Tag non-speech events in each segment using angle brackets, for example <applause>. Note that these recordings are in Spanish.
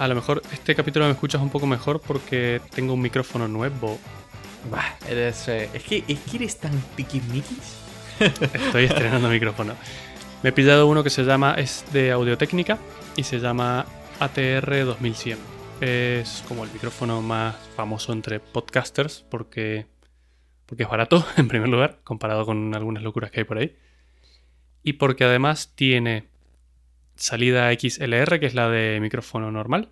A lo mejor este capítulo me escuchas un poco mejor porque tengo un micrófono nuevo. Bah, eres. eh, es, que, es que eres tan tiquismiquis. Estoy estrenando <laughs> micrófono. Me he pillado uno que se llama, es de Audio-Técnica y se llama ATR 2100. Es como el micrófono más famoso entre podcasters porque, porque es barato, <laughs> en primer lugar, comparado con algunas locuras que hay por ahí. Y porque además tiene salida XLR, que es la de micrófono normal,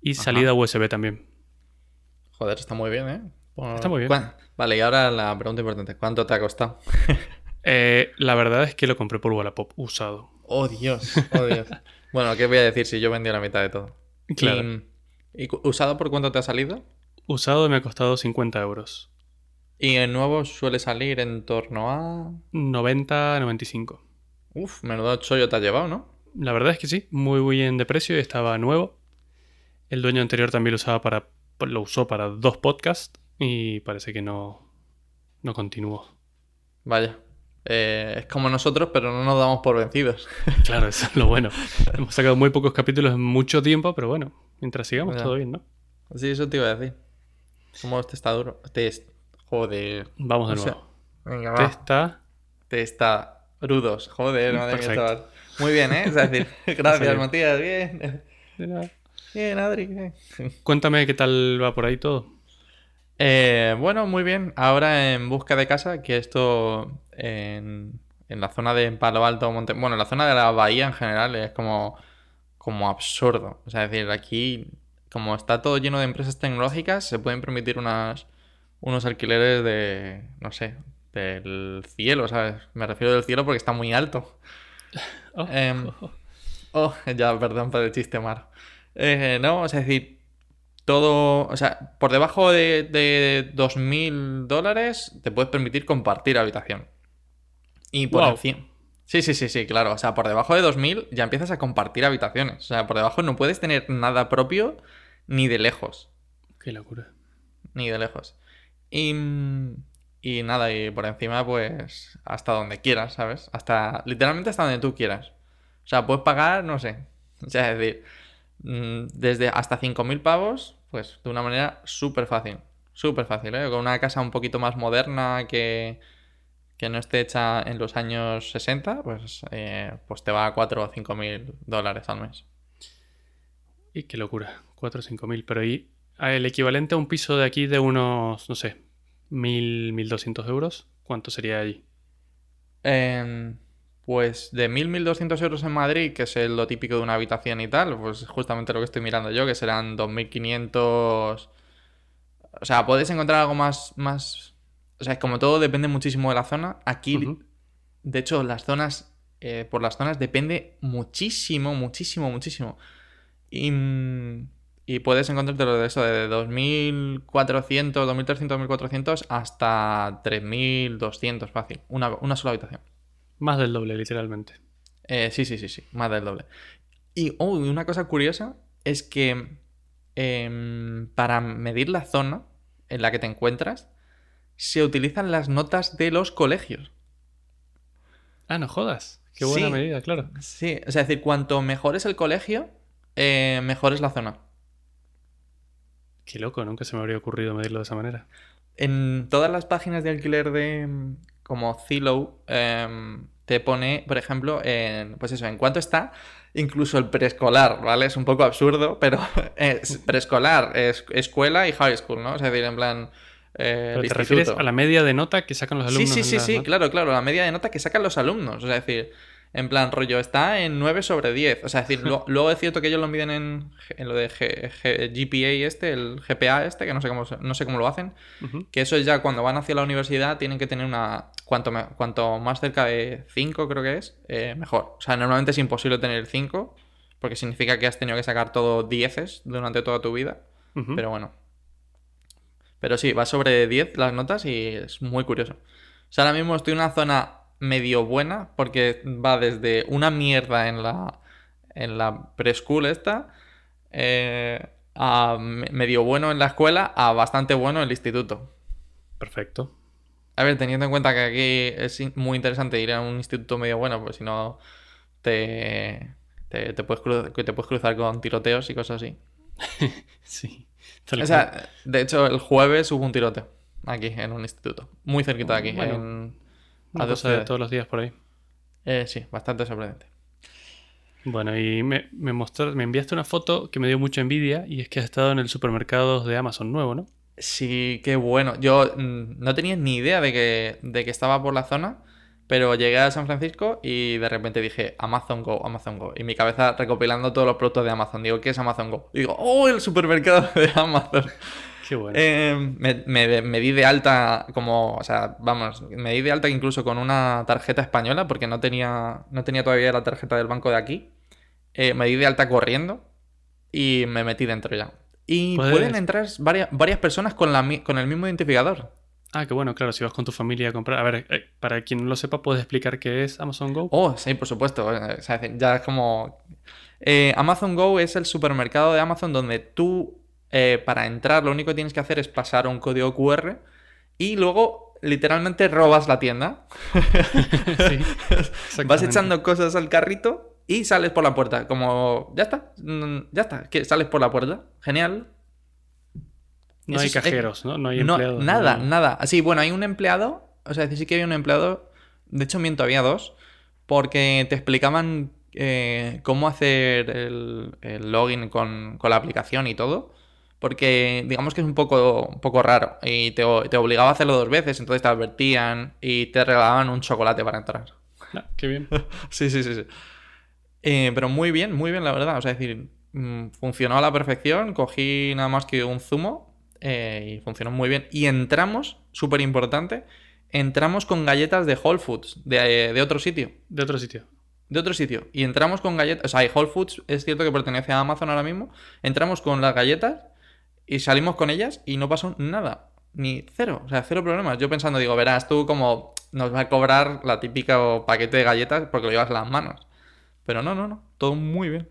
y Ajá. salida USB también. Joder, está muy bien, ¿eh? Por- Está muy bien. ¿Cuán- Vale, y ahora la pregunta importante: ¿cuánto te ha costado? <laughs> Eh, la verdad es que lo compré por Wallapop usado. Oh, Dios, oh, Dios. <laughs> bueno, ¿qué voy a decir si yo vendí la mitad de todo? Claro. ¿Y, usado por cuánto te ha salido? Usado me ha costado 50 euros. Y el nuevo suele salir en torno a. 90, 95. Uf, menudo chollo te has llevado, ¿no? La verdad es que sí, muy bien de precio y estaba nuevo. El dueño anterior también lo usaba para lo usó para dos podcasts y parece que no no continuó. Vaya. Eh, es como nosotros, pero no nos damos por vencidos. <laughs> Claro, eso es lo bueno. <laughs> Hemos sacado muy pocos capítulos en mucho tiempo, pero bueno, mientras sigamos todo bien, ¿no? Sí, eso te iba a decir. ¿Cómo este está duro? Te es- Joder. Vamos de O sea, nuevo. Venga, va. Testa, Te está rudos. Joder, madre mía. Muy bien, ¿eh? Es <laughs> decir, gracias, bien. Matías. Bien. Bien, Adri. bien. Cuéntame qué tal va por ahí todo. Eh, bueno, muy bien. Ahora en busca de casa, que esto en, en la zona de Palo Alto, Monte... bueno, en la zona de la bahía en general es como, como absurdo. O sea, es decir, aquí, como está todo lleno de empresas tecnológicas, se pueden permitir unas, unos alquileres de, no sé, del cielo, ¿sabes? Me refiero del cielo porque está muy alto. Oh, <laughs> Em, Oh, ya, perdón por el chiste malo. Eh, no, o sea, es decir, todo, o sea, por debajo de, de 2.000 dólares te puedes permitir compartir habitación. Y por Guau. encima... Sí, sí, sí, sí, claro. O sea, por debajo de 2.000 ya empiezas a compartir habitaciones. O sea, por debajo no puedes tener nada propio ni de lejos. qué locura. Ni de lejos. Y, y nada, y por encima, pues, hasta donde quieras, ¿sabes? Hasta, literalmente hasta donde tú quieras. O sea, puedes pagar, no sé. <laughs> O sea, es decir, mm, desde hasta 5.000 pavos, pues, de una manera súper fácil. Súper fácil, ¿eh? Con una casa un poquito más moderna que, que no esté hecha en los años 60, pues, eh, pues te va a 4 o 5.000 dólares al mes. Y qué locura, 4 o 5 mil. Pero ahí, ah, el equivalente a un piso de aquí de unos, no sé, 1000, 1200 euros, ¿cuánto sería allí? Em, pues de 1.000, 1.200 euros en Madrid, que es lo típico de una habitación y tal, pues justamente lo que estoy mirando yo, que serán 2.500... O sea, puedes encontrar algo más, más... O sea, como todo depende muchísimo de la zona. Aquí, de hecho, las zonas... eh, por las zonas depende muchísimo, muchísimo, muchísimo. Y, mm, y puedes encontrarte de eso, de 2.400, 2.300, 2.400 hasta 3.200 fácil. Una, una sola habitación. Más del doble, literalmente. Eh, sí, sí, sí, sí, más del doble. Y oh, una cosa curiosa es que em, para medir la zona en la que te encuentras, se utilizan las notas de los colegios. Ah, no jodas. Qué buena Sí. medida, claro. Sí, o sea, es decir, cuanto mejor es el colegio, eh, mejor es la zona. Qué loco, nunca se me habría ocurrido medirlo de esa manera. En todas las páginas de alquiler de mm, como Zillow em, te pone, por ejemplo, en, pues eso, en cuánto está incluso el preescolar, ¿vale? Es un poco absurdo, pero <laughs> es preescolar, es escuela y high school, ¿no? Es decir, en plan eh, Pero te refieres a la media de nota que sacan los Sí, alumnos. sí, sí, sí, notas? claro, claro, la media de nota que sacan los alumnos, es decir, en plan rollo está en 9 sobre 10, o sea, es decir, <laughs> lo- luego es cierto que ellos lo miden en, en lo de G- G- GPA este, el GPA este, que no sé cómo, no sé cómo lo hacen, que eso es ya cuando van hacia la universidad tienen que tener una... Cuanto, me- cuanto más cerca de 5 creo que es, eh, mejor. O sea, normalmente es imposible tener 5 porque significa que has tenido que sacar todo 10 durante toda tu vida. Pero bueno. Pero sí, va sobre 10 las notas y es muy curioso. O sea, ahora mismo estoy en una zona medio buena porque va desde una mierda en la, en la preschool esta eh, a me- medio bueno en la escuela a bastante bueno en el instituto. Perfecto. A ver, teniendo en cuenta que aquí es muy interesante ir a un instituto medio bueno, pues si no te, te, te puedes cru- que te puedes cruzar con tiroteos y cosas así. <laughs> Sí. O sea, de hecho, el jueves hubo un tiroteo aquí en un instituto, muy cerquita de aquí. Bueno, en- Una a dos cosa de todos los días por ahí. Eh, sí, bastante sorprendente. Bueno, y me, me, mostrar- me enviaste una foto que me dio mucha envidia y es que has estado en el supermercado de Amazon nuevo, ¿no? Sí, qué bueno. Yo mm, no tenía ni idea de que, de que estaba por la zona, pero llegué a San Francisco y de repente dije Amazon Go, Amazon Go. Y mi cabeza recopilando todos los productos de Amazon. Digo, ¿qué es Amazon Go? Y digo, ¡oh, el supermercado <laughs> de Amazon! Qué bueno. Eh, me, me- me di de alta como, o sea, vamos, me di de alta incluso con una tarjeta española porque no tenía, no tenía todavía la tarjeta del banco de aquí. Eh, me di de alta corriendo y me metí dentro ya. Y Puedes- pueden entrar varias, varias personas con, la, con el mismo identificador. Ah, qué bueno, claro, si vas con tu familia a comprar. A ver, eh, para quien no lo sepa, ¿puedes explicar qué es Amazon Go? Oh, sí, por supuesto. o sea, ya es como... Eh, Amazon Go es el supermercado de Amazon donde tú, eh, para entrar, lo único que tienes que hacer es pasar un código QR y luego literalmente robas la tienda. <laughs> sí. <laughs> Vas echando cosas al carrito y sales por la puerta. Como, ya está, mm, ya está, que sales por la puerta. Genial. No Eso hay es- eh, cajeros, ¿no? No hay No, empleados. nada, no- nada. Sí, bueno, hay un empleado. O sea, sí que había un empleado. De hecho, miento, había dos. Porque te explicaban eh, cómo hacer el, el login con, con la aplicación y todo. Porque digamos que es un poco, un poco raro. Y te, te obligaba a hacerlo dos veces. Entonces te advertían y te regalaban un chocolate para entrar. Ah, qué bien. <laughs> Sí, sí, sí, sí. Eh, pero muy bien, muy bien, la verdad. O sea, es decir, mm, funcionó a la perfección. Cogí nada más que un zumo eh, y funcionó muy bien. Y entramos, súper importante, entramos con galletas de Whole Foods, de, de otro sitio. De otro sitio. De otro sitio. Y entramos con galletas. O sea, Whole Foods es cierto que pertenece a Amazon ahora mismo. Entramos con las galletas y salimos con ellas y no pasó nada. Ni cero. O sea, cero problemas. Yo pensando, digo, verás, tú como nos va a cobrar la típica paquete de galletas porque lo llevas en las manos. Pero no, no, no. Todo muy bien.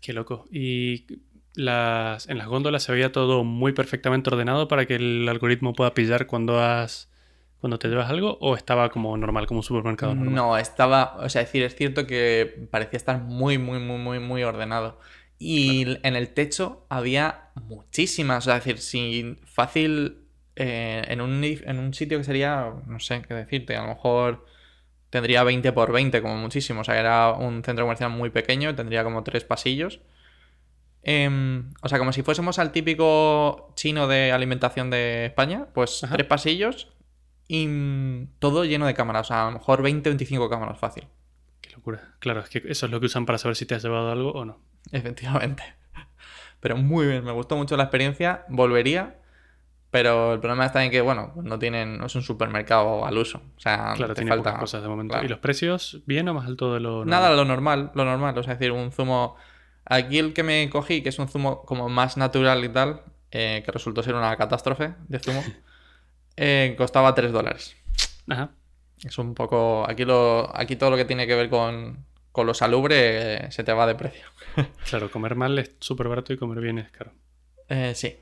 Qué loco. Y las, en las góndolas se veía todo muy perfectamente ordenado para que el algoritmo pueda pillar cuando has cuando te llevas algo o estaba como normal, como un supermercado normal. No, estaba. O sea, es decir, es cierto que parecía estar muy, muy, muy, muy, muy ordenado. Y en el techo había muchísimas. O sea, es decir, si fácil. eh, en, un, en un sitio que sería. No sé qué decirte. A lo mejor tendría 20 por 20, como muchísimo. O sea, era un centro comercial muy pequeño. Tendría como tres pasillos. Em, o sea, como si fuésemos al típico chino de alimentación de España. Pues Ajá. tres pasillos. Y mm, todo lleno de cámaras. O sea, a lo mejor 20 25 cámaras fácil. Qué locura. Claro, es que eso es lo que usan para saber si te has llevado algo o no. Efectivamente. Pero muy bien, me gustó mucho la experiencia. Volvería. Pero el problema está en que, bueno, no tienen, no es un supermercado al uso. O sea, Claro, te tiene falta. cosas de momento. claro. ¿Y los precios bien o más alto de lo Nada, normal? lo normal, lo normal. O sea, es decir, un zumo. Aquí el que me cogí, que es un zumo como más natural y tal, eh, que resultó ser una catástrofe de zumo, <laughs> eh, costaba 3 dólares. Ajá. Es un poco. Aquí, lo, aquí todo lo que tiene que ver con, con lo salubre eh, se te va de precio. <laughs> Claro, comer mal es súper barato y comer bien es caro. Eh, sí,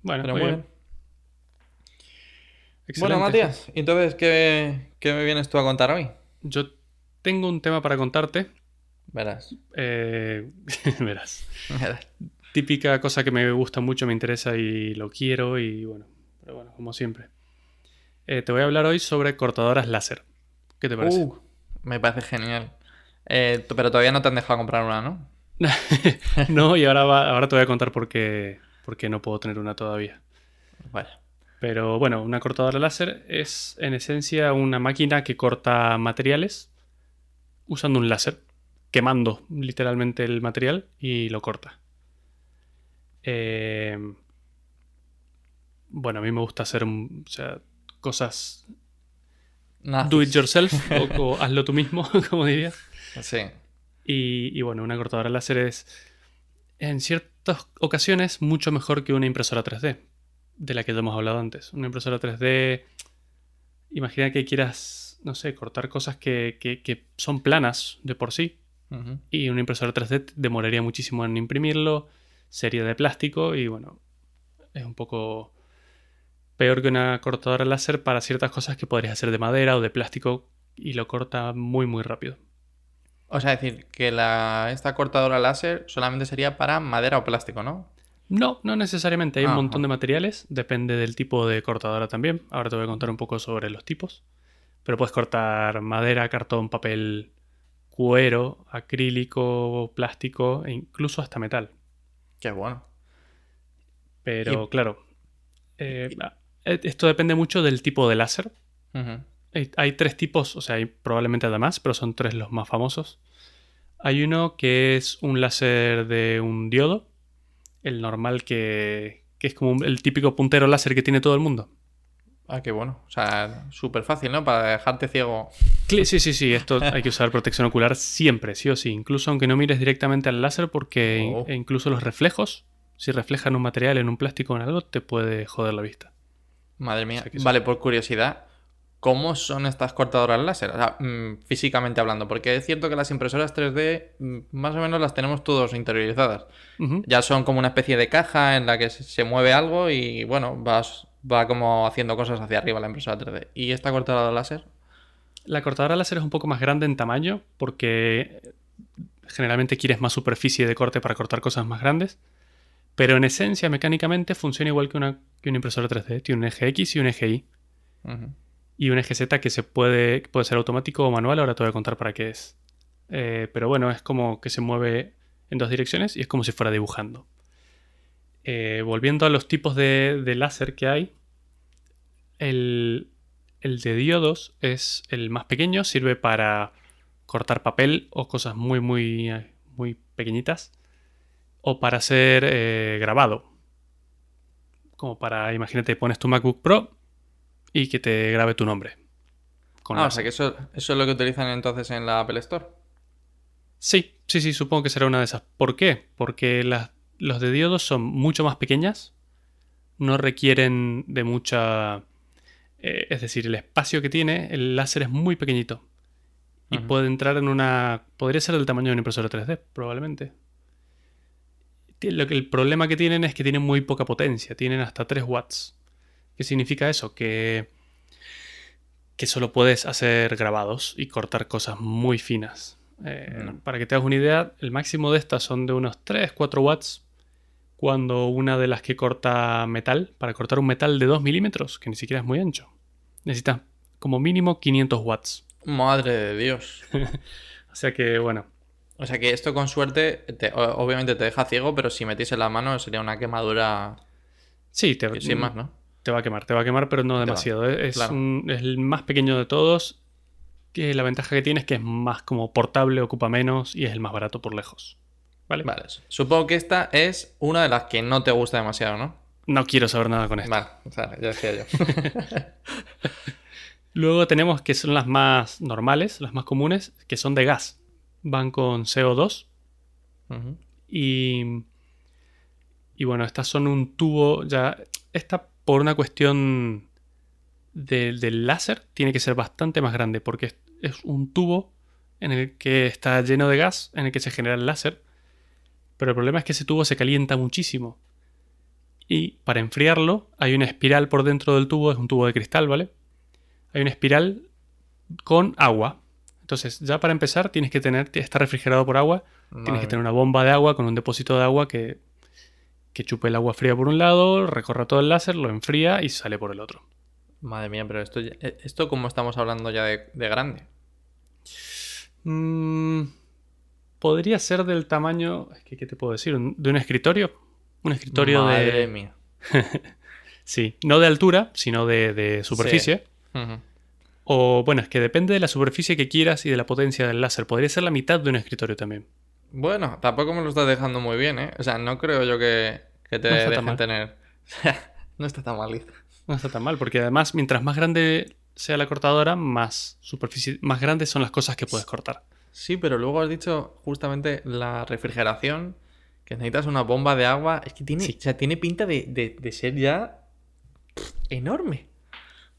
Bueno, pero muy muy bien. bien. Excelente. Bueno, Matías, entonces, ¿qué, ¿qué me vienes tú a contar hoy? Yo tengo un tema para contarte. Verás. Eh, <laughs> verás. verás. Típica cosa que me gusta mucho, me interesa y lo quiero y bueno, pero bueno, como siempre. Eh, te voy a hablar hoy sobre cortadoras láser. ¿Qué te parece? Uh, me parece genial. Eh, pero todavía no te han dejado comprar una, ¿no? <laughs> no, y ahora, va- ahora te voy a contar por qué, por qué no puedo tener una todavía. Vaya. Pero bueno, una cortadora láser es en esencia una máquina que corta materiales usando un láser, quemando literalmente el material y lo corta. Eh, bueno, a mí me gusta hacer mm, o sea, cosas Nazis. do it yourself <laughs> o, o hazlo tú mismo, <laughs> como dirías. Sí. Y, y bueno, una cortadora láser es en ciertas ocasiones mucho mejor que una impresora 3D, de la que ya hemos hablado antes. Una impresora 3D, imagina que quieras, no sé, cortar cosas que, que- que son planas de por sí, y una impresora 3D demoraría muchísimo en imprimirlo, sería de plástico y bueno, es un poco peor que una cortadora láser para ciertas cosas que podrías hacer de madera o de plástico y lo corta muy muy rápido. O sea, decir, que la, esta cortadora láser solamente sería para madera o plástico, ¿no? No, no necesariamente. Hay un Ajá. montón de materiales. Depende del tipo de cortadora también. Ahora te voy a contar un poco sobre los tipos. Pero puedes cortar madera, cartón, papel, cuero, acrílico, plástico e incluso hasta metal. Qué bueno. Pero claro, eh, eh, esto depende mucho del tipo de láser. Ujú. Hay, hay tres tipos, o sea, hay probablemente además, pero son tres los más famosos. Hay uno que es un láser de un diodo, el normal que, que es como un- el típico puntero láser que tiene todo el mundo. Ah, qué bueno. O sea, súper fácil, ¿no? Para dejarte ciego. Sí, sí, sí, esto hay que usar protección ocular siempre, sí o sí. Incluso aunque no mires directamente al láser, porque Oh. e incluso los reflejos, si reflejan un material en un plástico o en algo, te puede joder la vista. Madre mía. O sea que sí. Vale, por curiosidad, ¿cómo son estas cortadoras láser? O sea, mm, físicamente hablando. Porque es cierto que las impresoras 3D mm, más o menos las tenemos todos interiorizadas. Ya son como una especie de caja en la que se- mueve algo y bueno, vas, va como haciendo cosas hacia arriba la impresora 3D. ¿Y esta cortadora láser? La cortadora láser es un poco más grande en tamaño porque generalmente quieres más superficie de corte para cortar cosas más grandes. Pero en esencia, mecánicamente, funciona igual que una, que una impresora 3D. Tiene un eje X y un eje Y. Ujú. Y un eje Z que se puede, puede ser automático o manual. Ahora te voy a contar para qué es. Eh, pero bueno, es como que se mueve en dos direcciones y es como si fuera dibujando. Eh, volviendo a los tipos de, láser que hay, el, el de diodos es el más pequeño, sirve para cortar papel o cosas muy, muy, muy pequeñitas, o para hacer eh, grabado. Como para, imagínate, pones tu MacBook Pro y que te grabe tu nombre. con Ah, o sea que eso, eso es lo que utilizan entonces en la Apple Store. Sí, sí, sí, supongo que será una de esas. ¿Por qué? Porque las, los de diodos son mucho más pequeñas, no requieren de mucha... eh, es decir, el espacio que tiene, el láser es muy pequeñito. Y puede entrar en una... Podría ser del tamaño de una impresora 3D, probablemente. Lo que, el problema que tienen es que tienen muy poca potencia, tienen hasta 3 watts. ¿Qué significa eso? Que, que solo puedes hacer grabados y cortar cosas muy finas. Eh. Para que te hagas una idea, el máximo de estas son de unos 3-4 watts. Cuando una de las que corta metal, para cortar un metal de 2 milímetros, que ni siquiera es muy ancho, necesitas como mínimo 500 watts. Madre de Dios. <laughs> O sea que, bueno, O sea que esto con suerte, te- obviamente te deja ciego, pero si metiese la mano sería una quemadura sí, te, sin más, ¿no? Te va a quemar, te va a quemar, pero no demasiado. Es, es claro. un- es el más pequeño de todos. Que la ventaja que tiene es que es más como portable, ocupa menos y es el más barato por lejos. ¿Vale? Vale, supongo que esta es una de las que no te gusta demasiado, ¿no? No quiero saber nada con esto. Vale, ya decía yo. <laughs> <laughs> Luego tenemos que son las más normales, las más comunes, que son de gas. Van con CO2 Ujú. y, y bueno, estas son un tubo ya... Esta por una cuestión de- del láser tiene que ser bastante más grande porque es, es un tubo en el que está lleno de gas, en el que se genera el láser. Pero el problema es que ese tubo se calienta muchísimo. Y para enfriarlo hay una espiral por dentro del tubo, es un tubo de cristal, ¿vale? Hay una espiral con agua. Entonces, ya para empezar, tienes que tener, está refrigerado por agua, tienes que tener una bomba de agua con un depósito de agua que, que chupe el agua fría por un lado, recorra todo el láser, lo enfría y sale por el otro. Madre mía, pero esto, eh, esto como estamos hablando ya de, de grande. Mm, podría ser del tamaño, que, ¿qué te puedo decir? ¿Un- ¿De un escritorio? Un escritorio Madre de... <laughs> mía. Sí, no de altura, sino de, de superficie. O bueno, es que depende de la superficie que quieras y de la potencia del láser. Podría ser la mitad de un escritorio también. Bueno, tampoco me lo estás dejando muy bien, ¿eh? O sea, no creo yo que, que te No dejen tener. <laughs> no está tan mal. Liz. No está tan mal, porque además, mientras más grande sea la cortadora, más superficie, más grandes son las cosas que puedes cortar. Sí, pero luego has dicho justamente la refrigeración, que necesitas una bomba de agua. Es que tiene, Sí. o sea, tiene pinta de, de- de ser ya enorme.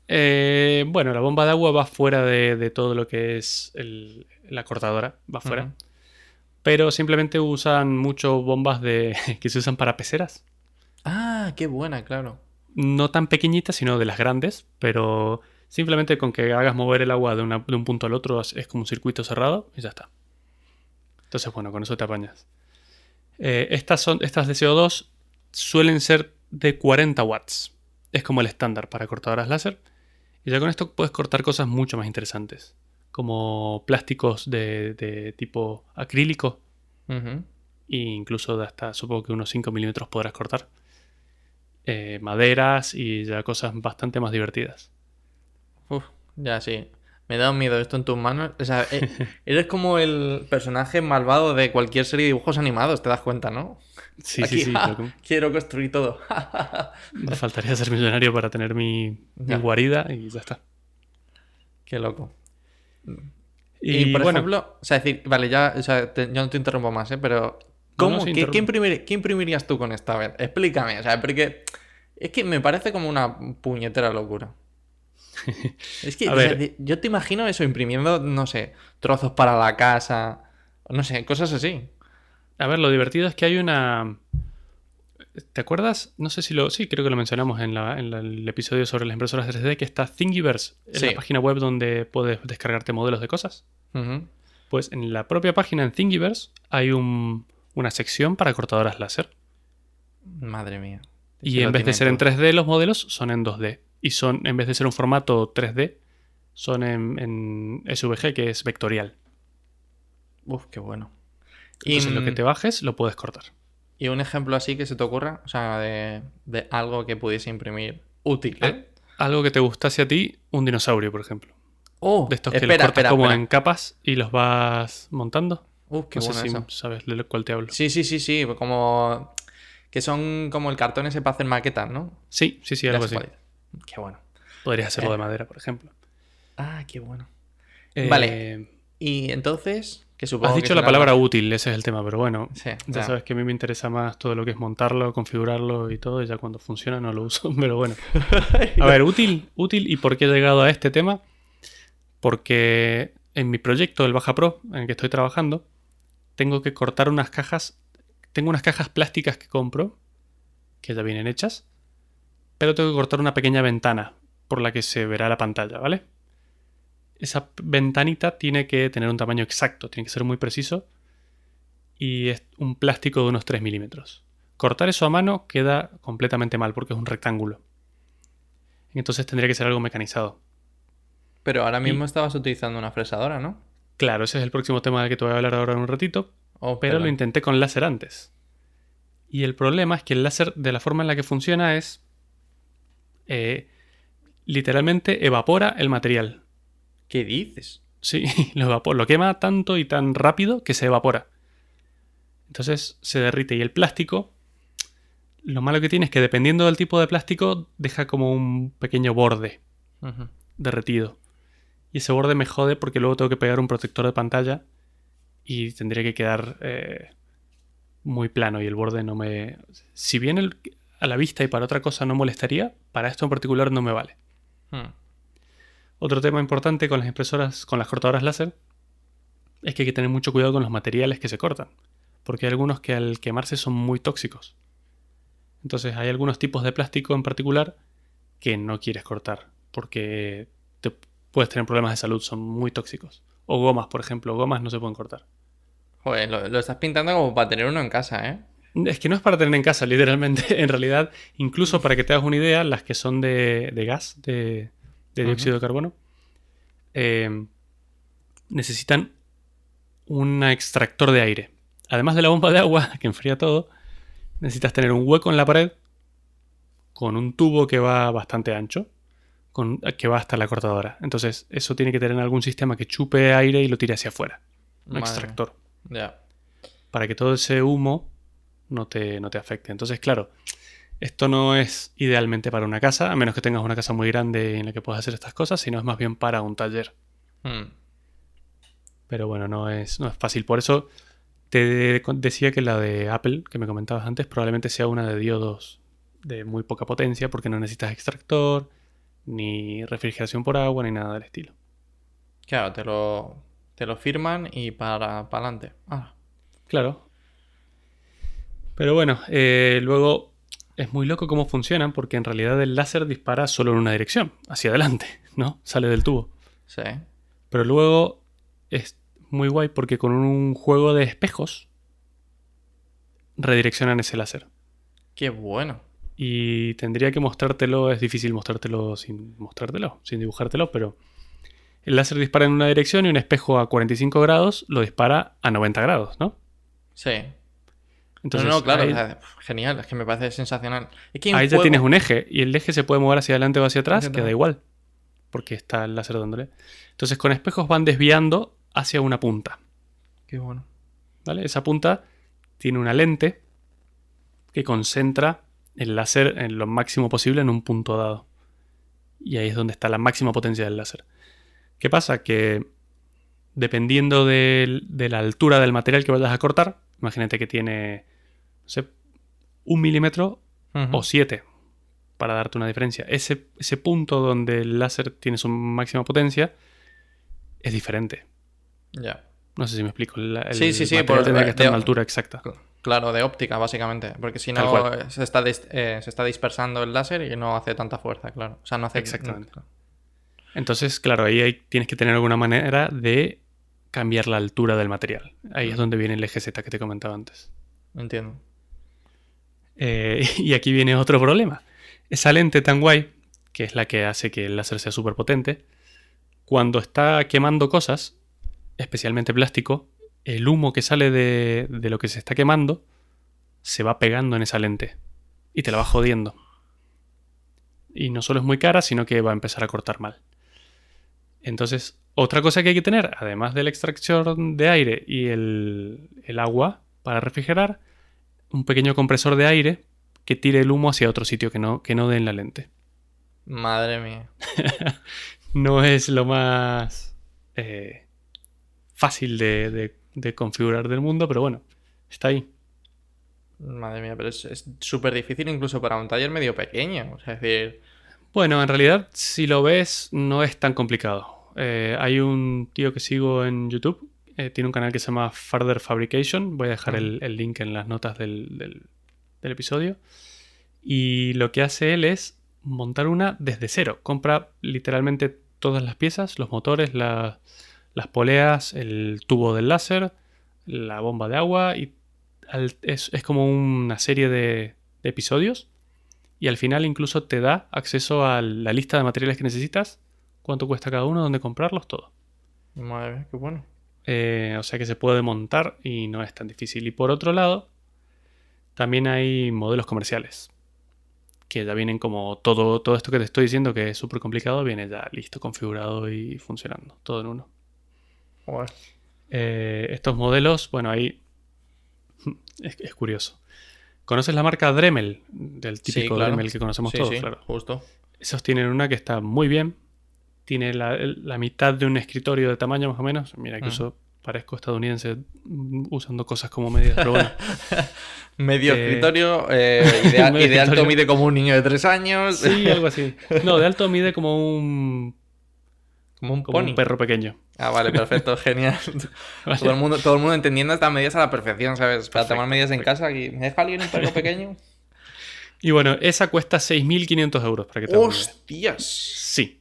Eh, bueno, la bomba de agua va fuera de, de todo lo que es el- la cortadora, va fuera. Pero simplemente usan mucho bombas de <laughs> que se usan para peceras. Ah, qué buena, claro. No tan pequeñitas, sino de las grandes, pero simplemente con que hagas mover el agua de, una- de un punto al otro es es como un circuito cerrado y ya está. Entonces, bueno, con eso te apañas. Eh, estas, son, estas de CO2 suelen ser de 40 watts. Es como el estándar para cortadoras láser. Y ya con esto puedes cortar cosas mucho más interesantes. Como plásticos de, de tipo acrílico. E incluso de hasta, supongo que unos 5 milímetros podrás cortar. Eh, maderas y ya cosas bastante más divertidas. Uf, ya sí. Me da un miedo esto en tus manos. O sea, eh, <laughs> eres como el personaje malvado de cualquier serie de dibujos animados, te das cuenta, ¿no? Sí, Aquí, sí, sí. ¡ja! lo que- Quiero construir todo. Me faltaría ser millonario para tener mi, guarida y ya está. Qué loco. Y, Y, por bueno, ejemplo, o sea, decir, vale, ya, o sea, te- yo no te interrumpo más, ¿eh? Pero, ¿cómo? no, ¿Qué, imprimir- qué imprimirías tú con esta? A ver, explícame, o sea, porque es que me parece como una puñetera locura. <laughs> Es que, o sea, yo te imagino eso, imprimiendo, no sé, trozos para la casa, no sé, cosas así. a ver, lo divertido es que hay una. ¿Te acuerdas? No sé si lo. Sí, creo que lo mencionamos en, la- en la- el episodio sobre las impresoras 3D, que está Thingiverse, en Sí. la página web donde puedes descargarte modelos de cosas. Pues en la propia página en Thingiverse hay un- una sección para cortadoras láser. Madre mía. Y en vez de ser en todo. 3D, los modelos son en 2D. Y son, en vez de ser un formato 3D, son en, en SVG, que es vectorial. Uf, qué bueno. Entonces, lo que te bajes lo puedes cortar. ¿Y un ejemplo así que se te ocurra? O sea, de, de algo que pudiese imprimir útil, ¿eh? Algo que te gustase a ti, un dinosaurio, por ejemplo. Oh, De estos que espera, los cortas espera, como espera. en capas y los vas montando. Uf, qué no bueno sé si eso. sabes de lo cual te hablo. Sí, sí, sí, sí. Como. Que son como el cartón ese para hacer maquetas, ¿no? Sí, sí, sí, algo así. cuál es. Qué bueno. Podrías hacerlo Eh. de madera, por ejemplo. Ah, qué bueno. Eh, vale. Y entonces, que supongo Has que dicho la palabra útil, ese es el tema, pero bueno, Sí, ya ya. sabes que a mí me interesa más todo lo que es montarlo, configurarlo y todo, y ya cuando funciona no lo uso, <laughs> pero bueno. A ver, útil, útil, ¿y por qué he llegado a este tema? Porque en mi proyecto, el Baja Pro, en el que estoy trabajando, tengo que cortar unas cajas, tengo unas cajas plásticas que compro, que ya vienen hechas, pero tengo que cortar una pequeña ventana por la que se verá la pantalla, ¿vale? Esa ventanita tiene que tener un tamaño exacto, tiene que ser muy preciso y es un plástico de unos 3 milímetros. Cortar eso a mano queda completamente mal porque es un rectángulo. Entonces tendría que ser algo mecanizado. Pero ahora mismo Y- estabas utilizando una fresadora, ¿no? Claro, ese es el próximo tema del que te voy a hablar ahora en un ratito, Oh, pero lo intenté con láser antes. Y el problema es que el láser, de la forma en la que funciona, es. eh, literalmente evapora el material. ¿Qué dices? Sí, <laughs> lo, evapora, lo quema tanto y tan rápido que se evapora. Entonces se derrite. Y el plástico, lo malo que tiene es que dependiendo del tipo de plástico, deja como un pequeño borde derretido. Y ese borde me jode porque luego tengo que pegar un protector de pantalla y tendría que quedar eh, muy plano y el borde no me... Si bien el- a la vista y para otra cosa no molestaría, para esto en particular no me vale. Hmm. Otro tema importante con las impresoras, con las cortadoras láser, es que hay que tener mucho cuidado con los materiales que se cortan, porque hay algunos que al quemarse son muy tóxicos. Entonces hay algunos tipos de plástico en particular que no quieres cortar, porque te puedes tener problemas de salud, son muy tóxicos. O gomas, por ejemplo, gomas no se pueden cortar. Joder, lo, lo estás pintando como para tener uno en casa, ¿eh? Es que no es para tener en casa, <laughs> literalmente. En realidad, incluso para que te hagas una idea, las que son de, de gas, de, de dióxido de carbono, eh, necesitan un extractor de aire. Además de la bomba de agua, <laughs> que enfría todo, necesitas tener un hueco en la pared con un tubo que va bastante ancho, con, que va hasta la cortadora. Entonces, eso tiene que tener algún sistema que chupe aire y lo tire hacia afuera. Un Madre. extractor Ya. para que todo ese humo no te, no te afecte. Entonces, claro, esto no es idealmente para una casa, a menos que tengas una casa muy grande en la que puedas hacer estas cosas, sino es más bien para un taller. Hmm. Pero bueno, no es, no es fácil. Por eso te decía que la de Apple, que me comentabas antes, probablemente sea una de diodos de muy poca potencia, porque no necesitas extractor, ni refrigeración por agua, ni nada del estilo. Claro, te lo, te lo firman y para adelante. Ah, Claro. Pero bueno, eh, luego es muy loco cómo funcionan porque en realidad el láser dispara solo en una dirección, hacia adelante, ¿no? Sale del tubo. sí. Pero luego es muy guay porque con un juego de espejos redireccionan ese láser. Qué bueno. Y tendría que mostrártelo, es difícil mostrártelo sin mostrártelo, sin dibujártelo, pero el láser dispara en una dirección y un espejo a 45 grados lo dispara a 90 grados, ¿no? Sí. Entonces, no, no, claro, ahí, o sea, genial, es que me parece sensacional. Es que ahí ya tienes un eje y el eje se puede mover hacia adelante o hacia atrás, que da igual, porque está el láser dándole. Entonces con espejos van desviando hacia una punta. Qué bueno. ¿vale? Esa punta tiene una lente que concentra el láser en lo máximo posible en un punto dado. Y ahí es donde está la máxima potencia del láser. ¿Qué pasa? Que dependiendo de, la altura del material que vayas a cortar, imagínate que tiene, no sé, un milímetro o 7, para darte una diferencia. Ese, ese punto donde el láser tiene su máxima potencia es diferente. Ya. No sé si me explico. El, Sí, sí, sí, por- tendría que estar una altura exacta. Claro, de óptica, básicamente. Porque si no, se está, eh, se está dispersando el láser y no hace tanta fuerza, claro. O sea, no hace. Exactamente. Entonces, claro, ahí hay- tienes que tener alguna manera de cambiar la altura del material. Ahí es donde viene el eje Z que te comentaba antes. Entiendo. Eh, <laughs> y aquí viene otro problema. Esa lente tan guay, que es la que hace que el láser sea súper potente, cuando está quemando cosas, especialmente plástico, el humo que sale de, de lo que se está quemando se va pegando en esa lente y te la va jodiendo. Y no solo es muy cara, sino que va a empezar a cortar mal. Entonces, otra cosa que hay que tener, además del extractor de aire y el, el agua para refrigerar, un pequeño compresor de aire que tire el humo hacia otro sitio que no, que no dé en la lente. Madre mía. <laughs> No es lo más eh, fácil de, de- de configurar del mundo, pero bueno, está ahí. Madre mía, pero es es súper difícil incluso para un taller medio pequeño. O sea, es decir. Bueno, en realidad, si lo ves, no es tan complicado. Eh, hay un tío que sigo en YouTube, eh, tiene un canal que se llama Further Fabrication. Voy a dejar el, el link en las notas del, del- del episodio. Y lo que hace él es montar una desde cero. Compra literalmente todas las piezas, los motores, la- las poleas, el tubo del láser, la bomba de agua. Y al- es, es como una serie de- de episodios y al final incluso te da acceso a la lista de materiales que necesitas, cuánto cuesta cada uno, dónde comprarlos, todo. Madre mía, qué bueno. Eh, o sea que se puede montar y no es tan difícil. Y por otro lado, también hay modelos comerciales. Que ya vienen como todo, todo esto que te estoy diciendo, que es súper complicado, viene ya listo, configurado y funcionando, todo en uno. Joder. Eh, estos modelos, bueno, ahí <laughs> es, es curioso. ¿Conoces la marca Dremel? Del Sí, típico claro. Dremel que conocemos Sí, todos, sí, claro. justo. Esos tienen una que está muy bien. Tiene la, mitad de un escritorio de tamaño más o menos. Mira, incluso parezco estadounidense mm, usando cosas como medidas, pero bueno. <laughs> Medio Eh, escritorio, <laughs> eh, y de, medio y de alto escritorio. mide como un niño de tres años. Sí, algo así. No, de alto mide como un, como un como pony. un perro pequeño. Ah, vale, perfecto, <laughs> genial. ¿vale? Todo el, mundo, todo el mundo entendiendo estas medidas a la perfección, ¿sabes? Para Perfecto, tomar medidas en casa. Y, ¿Me deja alguien un perro pequeño? Y bueno, esa cuesta 6.500 euros para que te. ¡Hostias! Sí.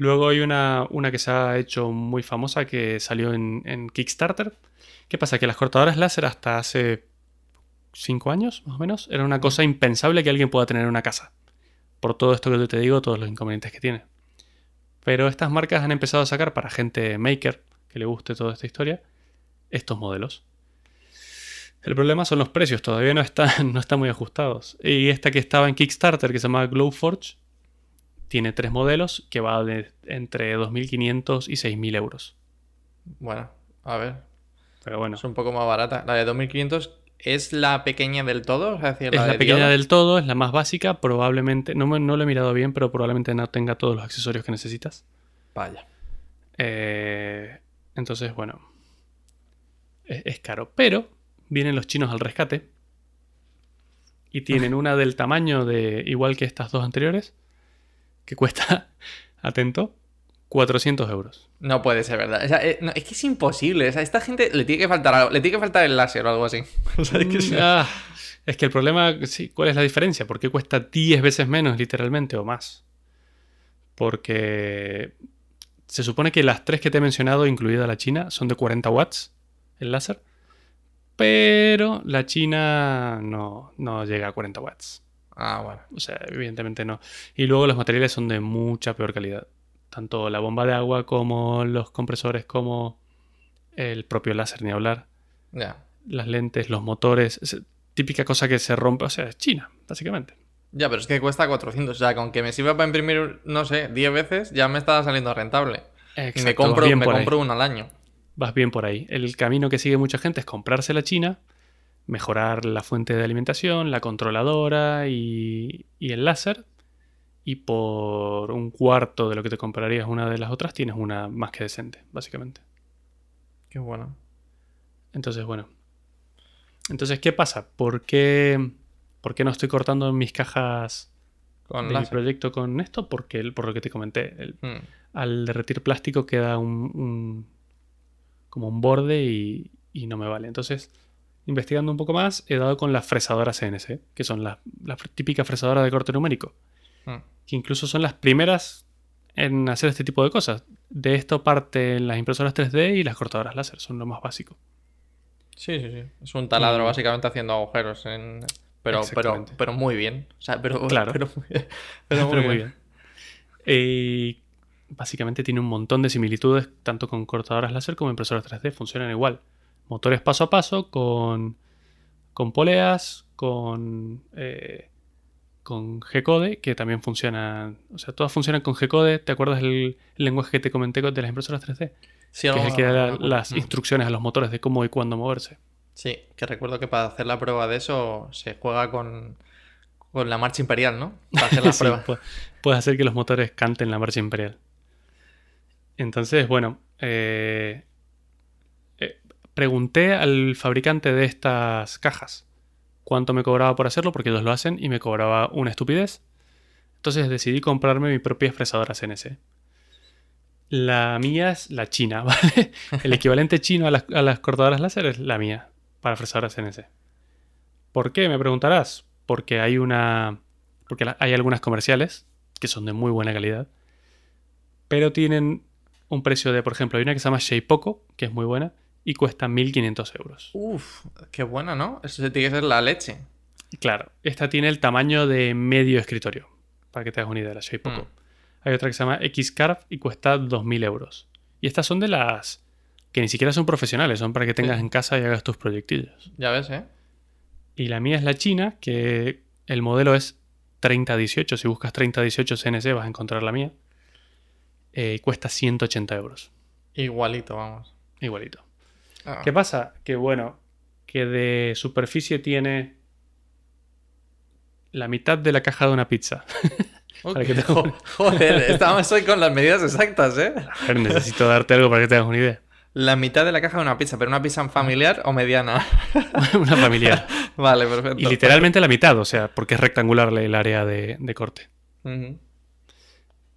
Luego hay una, que se ha hecho muy famosa que salió en, Kickstarter. ¿Qué pasa? Que las cortadoras láser hasta hace 5 años, más o menos, era una cosa impensable que alguien pueda tener en una casa. Por todo esto que te digo, todos los inconvenientes que tiene. Pero estas marcas han empezado a sacar para gente maker, que le guste toda esta historia, estos modelos. El problema son los precios, todavía no están, <laughs> no están muy ajustados. Y esta que estaba en Kickstarter, que se llama Glowforge, tiene tres modelos que va de entre 2.500 y 6.000 euros. Bueno, a ver. Pero bueno, Es un poco más barata. La de 2500 es la pequeña del todo. O sea, es la de pequeña del todo, es la más básica, probablemente, no, no lo he mirado bien, pero probablemente no tenga todos los accesorios que necesitas. Vaya. Eh, entonces, bueno, es, es caro. Pero vienen los chinos al rescate y tienen <laughs> una del tamaño de igual que estas dos anteriores, que cuesta, <laughs> atento, 400 euros. No puede ser verdad. O sea, eh, no, es que es imposible. O sea, a esta gente le tiene que faltar algo. Le tiene que faltar el láser o algo así. <laughs> O sea, es que es- Ah, es que el problema, sí, ¿cuál es la diferencia? ¿Por qué cuesta 10 veces menos literalmente o más? Porque se supone que las tres que te he mencionado, incluida la China, son de 40 watts el láser. Pero la China no, no llega a 40 watts. Ah, bueno. O sea, evidentemente no. Y luego los materiales son de mucha peor calidad. Tanto la bomba de agua como los compresores, como el propio láser, ni hablar. Ya. Las lentes, los motores. es típica cosa que se rompe. O sea, es China, básicamente. Ya, pero es que cuesta 400. O sea, con que me sirva para imprimir, no sé, 10 veces, ya me está saliendo rentable. y me Exacto, compro, me compro uno al año. Vas bien por ahí. El camino que sigue mucha gente es comprarse la China, mejorar la fuente de alimentación, la controladora y, y el láser. Y por un cuarto de lo que te comprarías una de las otras, tienes una más que decente, básicamente. Qué bueno. Entonces, bueno. Entonces, ¿qué pasa? ¿Por qué, por qué no estoy cortando mis cajas Con de mi proyecto con esto? Porque, el- por lo que te comenté, el- Mm. al derretir plástico queda un, un- como un borde y, y no me vale. Entonces, investigando un poco más, he dado con las fresadoras CNC, que son las la típicas fresadoras de corte numérico, Mm. que incluso son las primeras en hacer este tipo de cosas. De esto parten las impresoras 3D y las cortadoras láser, son lo más básico. Sí, sí, sí. Es un taladro Mm. básicamente haciendo agujeros en... Pero, pero, pero muy bien. O sea, pero, Claro. pero muy bien. <laughs> Pero muy Pero bien. bien. Eh, básicamente tiene un montón de similitudes tanto con cortadoras láser como impresoras 3D. Funcionan igual. Motores paso a paso con, con poleas, con, eh, con G-Code, que también funcionan. O sea, todas funcionan con G-Code. ¿Te acuerdas el, el lenguaje que te comenté de las impresoras 3D? Sí, Que es algo- el que da las Mm. instrucciones a los motores de cómo y cuándo moverse. Sí, que recuerdo que para hacer la prueba de eso se juega con, con la marcha imperial, ¿no? Para hacer la <laughs> Sí, prueba. pu- puedes hacer que los motores canten la marcha imperial. Entonces, bueno, eh, pregunté al fabricante de estas cajas cuánto me cobraba por hacerlo, porque ellos lo hacen y me cobraba una estupidez. Entonces decidí comprarme mi propia fresadora CNC. La mía es la china, <laughs> ¿vale? El equivalente chino a las, las cortadoras láser es la mía, para fresadoras CNC. ¿Por qué? Me preguntarás. Porque hay una. Porque hay algunas comerciales que son de muy buena calidad. Pero tienen un precio de, por ejemplo, hay una que se llama Sheipoco, que es muy buena, y cuesta 1500 euros. Uf, qué bueno, ¿no? Eso tiene que ser la leche. Claro, esta tiene el tamaño de medio escritorio, para que te hagas una idea, la Sheipoco. Mm. Hay otra que se llama X-Carve y cuesta 2000 euros. Y estas son de las que ni siquiera son profesionales, son para que tengas Sí. en casa y hagas tus proyectillos. Ya ves, ¿eh? Y la mía es la china, que el modelo es 3018. Si buscas 3018 CNC vas a encontrar la mía. Eh, y cuesta 180 euros. Igualito, vamos. Igualito. Ah. ¿Qué pasa? Que bueno, que de superficie tiene la mitad de la caja de una pizza. <laughs> Que te- <laughs> Joder, estamos hoy con las medidas exactas, ¿eh? A ver, necesito darte algo para que te hagas una idea. La mitad de la caja de una pizza, pero una pizza familiar o mediana. <laughs> una familiar. vale, perfecto. Y literalmente la mitad, o sea, porque es rectangular el área de, de corte.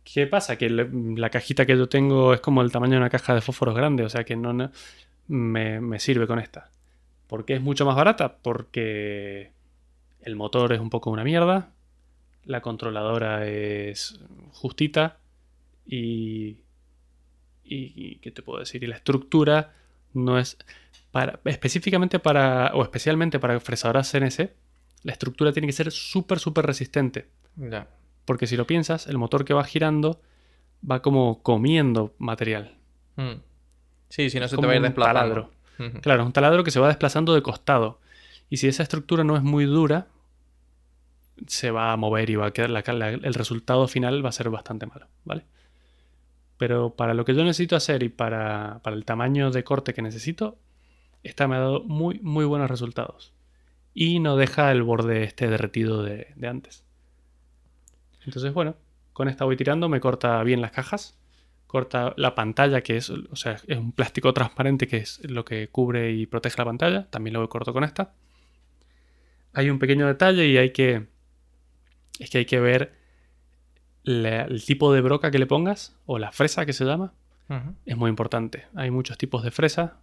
¿Qué pasa? Que le- la cajita que yo tengo es como el tamaño de una caja de fósforos grande, o sea que no, no- me, me sirve con esta. ¿Por qué es mucho más barata? Porque el motor es un poco una mierda, la controladora es justita y, y, y ¿qué te puedo decir? Y la estructura no es para, específicamente para o especialmente para fresadoras CNC, la estructura tiene que ser súper súper resistente. Porque si lo piensas, el motor que va girando va como comiendo material. Mm. Sí, si no se te va a ir un desplazando. taladro. Claro, es un taladro que se va desplazando de costado. Y si esa estructura no es muy dura, se va a mover y va a quedar la- la- el resultado final va a ser bastante malo, ¿vale? Pero para lo que yo necesito hacer y para, para el tamaño de corte que necesito, esta me ha dado muy, muy buenos resultados. Y no deja el borde este derretido de, de antes. Entonces, bueno, con esta voy tirando, me corta bien las cajas, corta la pantalla, que es, o sea, es un plástico transparente que es lo que cubre y protege la pantalla, también lo corto con esta. Hay un pequeño detalle y hay que, es que hay que ver la- el tipo de broca que le pongas, o la fresa que se llama, es muy importante. Hay muchos tipos de fresa.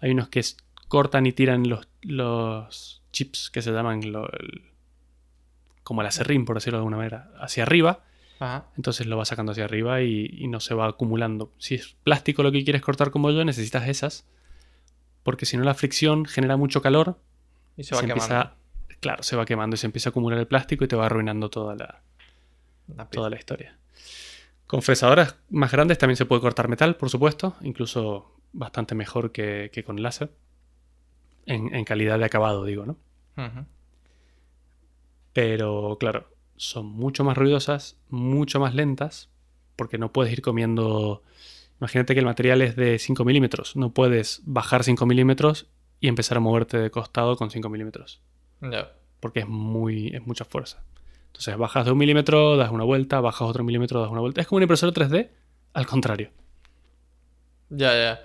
Hay unos que cortan y tiran los, los chips que se llaman lo- el- como el acerrín, por decirlo de alguna manera, hacia arriba. Ajá. Entonces lo vas sacando hacia arriba y, y no se va acumulando. Si es plástico lo que quieres cortar como yo, necesitas esas. Porque si no, la fricción genera mucho calor. Y se va quemando. empieza, claro, se va quemando y se empieza a acumular el plástico y te va arruinando toda la, toda la historia. Con fresadoras más grandes también se puede cortar metal, por supuesto, incluso bastante mejor que, que con láser. En, en calidad de acabado, digo, ¿no? Pero claro, son mucho más ruidosas, mucho más lentas, porque no puedes ir comiendo... Imagínate que el material es de 5 milímetros, no puedes bajar 5 milímetros y empezar a moverte de costado con 5 milímetros, porque es, muy, es mucha fuerza. Entonces bajas de un milímetro, das una vuelta, bajas otro milímetro, das una vuelta. Es como una impresora 3D, al contrario. Ya, ya.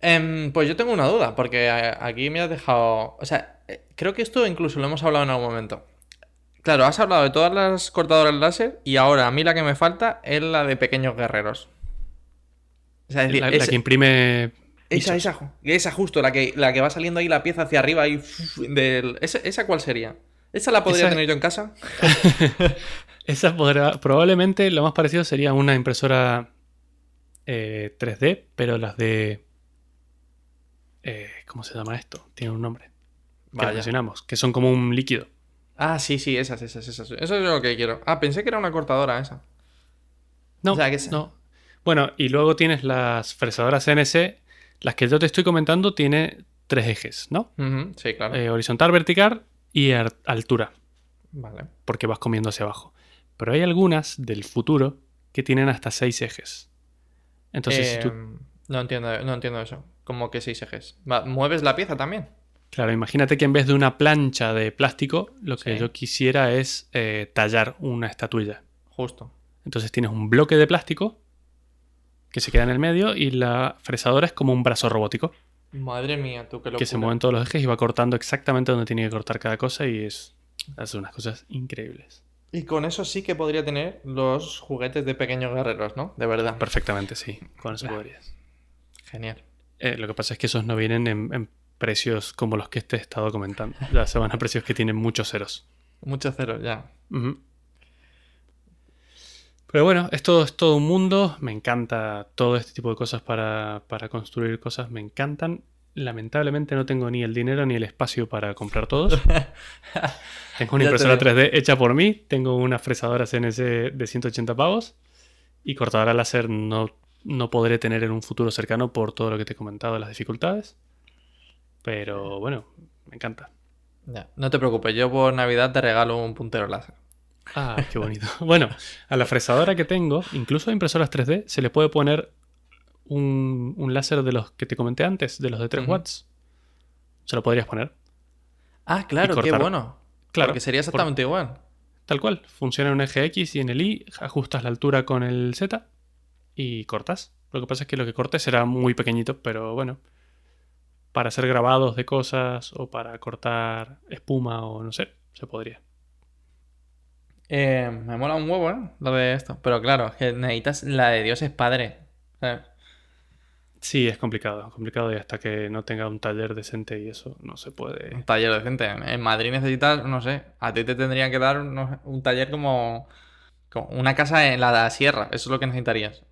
Em, pues yo tengo una duda, porque a- aquí me has dejado. O sea, eh, creo que esto incluso lo hemos hablado en algún momento. Claro, has hablado de todas las cortadoras láser y ahora a mí la que me falta es la de pequeños guerreros. O sea, es decir, La, la esa, que imprime... esa, esa, esa justo, la que, la que va saliendo ahí la pieza hacia arriba y del... ¿Esa, esa cuál sería? ¿Esa la podría Esa- tener yo en casa? <laughs> Esa podrá, probablemente lo más parecido sería una impresora eh, 3D, pero las de... eh, ¿Cómo se llama esto? Tiene un nombre. Que Vaya. mencionamos, que son como un líquido. Ah, sí, sí, esas, esas, esas. Eso es lo que quiero. Ah, pensé que era una cortadora esa. No, O sea, que esa- no. Bueno, y luego tienes las fresadoras CNC. Las que yo te estoy comentando tiene tres ejes, ¿no? Sí, claro. Eh, horizontal, vertical y altura, Vale. porque vas comiendo hacia abajo. Pero hay algunas del futuro que tienen hasta seis ejes. Entonces, si tú Em, No entiendo, no entiendo eso. Como que seis ejes. ¿Mueves la pieza también? Claro, imagínate que en vez de una plancha de plástico, lo que Sí. yo quisiera es eh, tallar una estatuilla. Justo. Entonces tienes un bloque de plástico que se queda en el medio y la fresadora es como un brazo robótico Madre mía, tú qué locura. que se mueven todos los ejes y va cortando exactamente donde tiene que cortar cada cosa y es hace unas cosas increíbles. Y con eso sí que podría tener los juguetes de pequeños guerreros, ¿no? De verdad. Perfectamente, sí, con eso podrías. Genial. Eh, lo que pasa es que esos no vienen en, en precios como los que te he estado comentando. Ya se van a precios que tienen muchos ceros. Muchos ceros, ya. Pero bueno, esto es todo un mundo. Me encanta todo este tipo de cosas para, para construir cosas. Me encantan. Lamentablemente no tengo ni el dinero ni el espacio para comprar todos. <laughs> Tengo una impresora digo. 3D hecha por mí. Tengo una fresadora CNC de 180 pavos. Y cortadora láser no, no podré tener en un futuro cercano por todo lo que te he comentado las dificultades. Pero bueno, me encanta. Ya. No te preocupes, yo por Navidad te regalo un puntero láser. Ah, qué bonito. <laughs> Bueno, a la fresadora que tengo, incluso a impresoras 3D, se le puede poner un, un láser de los que te comenté antes, de los de 3 Ujú. watts. Se lo podrías poner. Ah, claro, qué bueno. Claro, Porque sería exactamente igual. Tal cual. Funciona en un eje X y en el Y, ajustas la altura con el Z y cortas. Lo que pasa es que lo que cortes será muy pequeñito, pero bueno. Para hacer grabados de cosas o para cortar espuma o no sé, se podría. Eh, me mola un huevo, ¿eh? Lo de esto. Pero claro, es que necesitas la de Dios es padre. ¿sabes? Sí, es complicado, es complicado y hasta que no tenga un taller decente y eso no se puede. Un taller decente. En Madrid necesitas, no sé, a ti te tendrían que dar no sé, un taller como, como una casa en la sierra. Eso es lo que necesitarías.